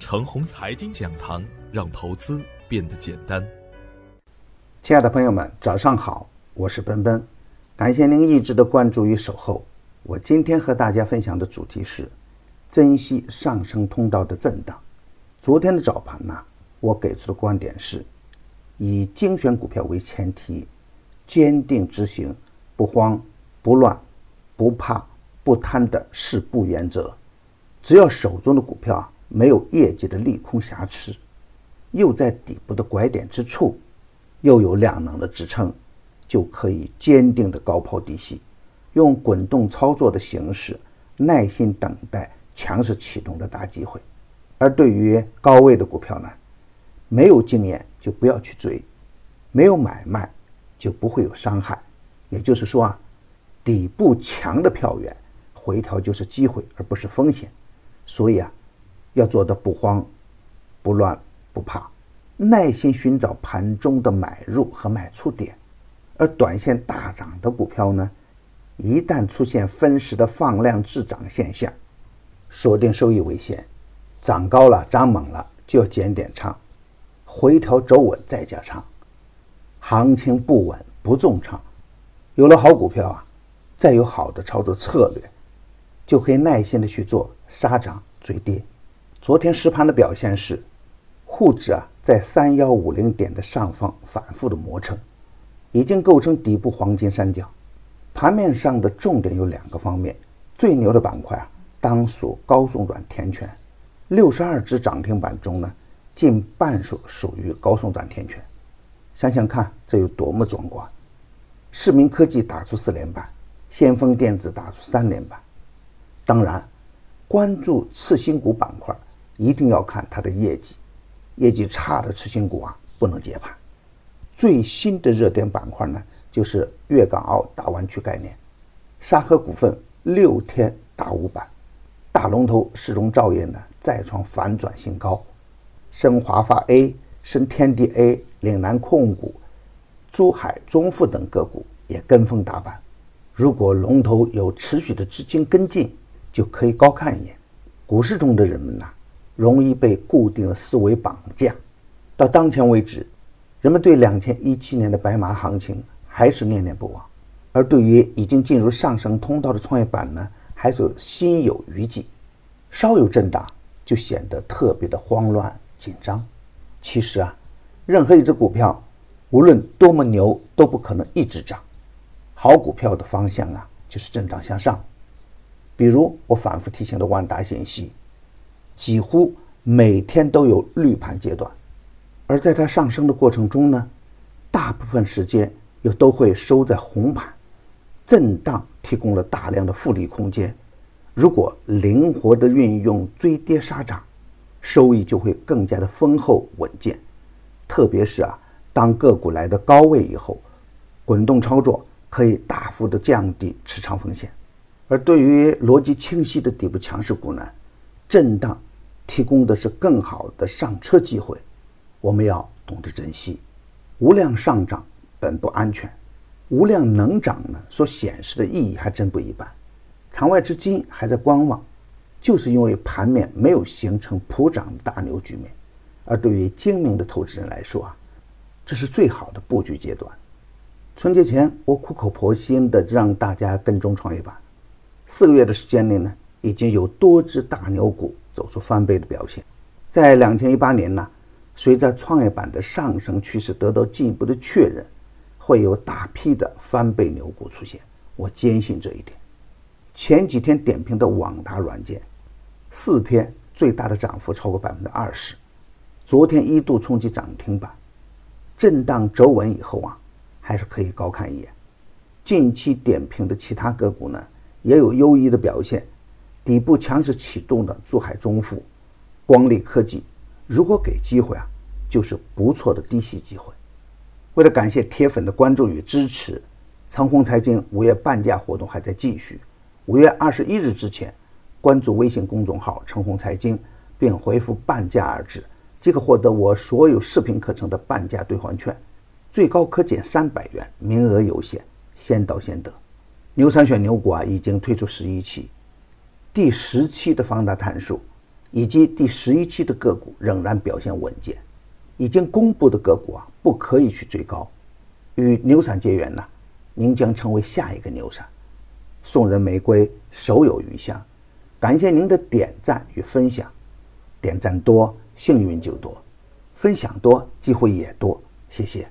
程红财经讲堂，让投资变得简单。亲爱的朋友们，早上好，我是奔奔，感谢您一直的关注与守候。我今天和大家分享的主题是珍惜上升通道的震荡。昨天的早盘呢，我给出的观点是以精选股票为前提，坚定执行不慌不乱不怕不贪的四不原则。只要手中的股票啊没有业绩的利空瑕疵，又在底部的拐点之处，又有量能的支撑，就可以坚定的高抛低吸，用滚动操作的形式，耐心等待强势启动的大机会。而对于高位的股票呢，没有经验就不要去追，没有买卖就不会有伤害。也就是说啊，底部强的票源，回调就是机会，而不是风险。所以啊，要做的不慌、不乱、不怕，耐心寻找盘中的买入和卖出点。而短线大涨的股票呢，一旦出现分时的放量滞涨现象，锁定收益为先。涨高了、涨猛了就要减点仓，回调走稳再加仓。行情不稳不重仓，有了好股票啊，再有好的操作策略。就可以耐心的去做杀涨追跌。昨天实盘的表现是，沪指啊在三幺五零点的上方反复的磨蹭，已经构成底部黄金三角。盘面上的重点有两个方面，最牛的板块啊当属高送转填权，六十二只涨停板中呢，近半数属于高送转填权。想想看，这有多么壮观！市民科技打出四连板，先锋电子打出三连板。当然，关注次新股板块，一定要看它的业绩。业绩差的次新股啊，不能接盘。最新的热点板块呢，就是粤港澳大湾区概念。沙河股份六天打五板，大龙头世荣兆业呢再创反转新高。深华发 A、深天地 A、岭南控股、珠海中富等个股也跟风打板。如果龙头有持续的资金跟进，就可以高看一眼。股市中的人们呐，容易被固定的思维绑架。到当前为止，人们对两千一七年的白马行情还是念念不忘，而对于已经进入上升通道的创业板呢，还是心有余悸。稍有震荡，就显得特别的慌乱紧张。其实啊，任何一只股票，无论多么牛，都不可能一直涨。好股票的方向啊，就是震荡向上。比如我反复提醒的万达信息，几乎每天都有绿盘阶段，而在它上升的过程中呢，大部分时间又都会收在红盘，震荡提供了大量的复利空间。如果灵活的运用追跌杀涨，收益就会更加的丰厚稳健。特别是啊，当个股来的高位以后，滚动操作可以大幅的降低持仓风险。而对于逻辑清晰的底部强势股呢，震荡提供的是更好的上车机会，我们要懂得珍惜。无量上涨本不安全，无量能涨呢，所显示的意义还真不一般。场外资金还在观望，就是因为盘面没有形成普涨大牛局面。而对于精明的投资人来说啊，这是最好的布局阶段。春节前，我苦口婆心的让大家跟踪创业板。四个月的时间内呢，已经有多只大牛股走出翻倍的表现。在两千一八年呢，随着创业板的上升趋势得到进一步的确认，会有大批的翻倍牛股出现。我坚信这一点。前几天点评的网达软件，四天最大的涨幅超过百分之二十，昨天一度冲击涨停板，震荡走稳以后啊，还是可以高看一眼。近期点评的其他个股呢？也有优异的表现，底部强势启动的珠海中富、光力科技，如果给机会啊，就是不错的低吸机会。为了感谢铁粉的关注与支持，长虹财经五月半价活动还在继续。五月二十一日之前，关注微信公众号“长虹财经”，并回复“半价”二字，即可获得我所有视频课程的半价兑换券，最高可减三百元，名额有限，先到先得。牛三选牛股啊，已经推出十一期，第十期的放大探数，以及第十一期的个股仍然表现稳健。已经公布的个股啊，不可以去追高。与牛散结缘呢，您将成为下一个牛散。送人玫瑰，手有余香。感谢您的点赞与分享，点赞多，幸运就多；分享多，机会也多。谢谢。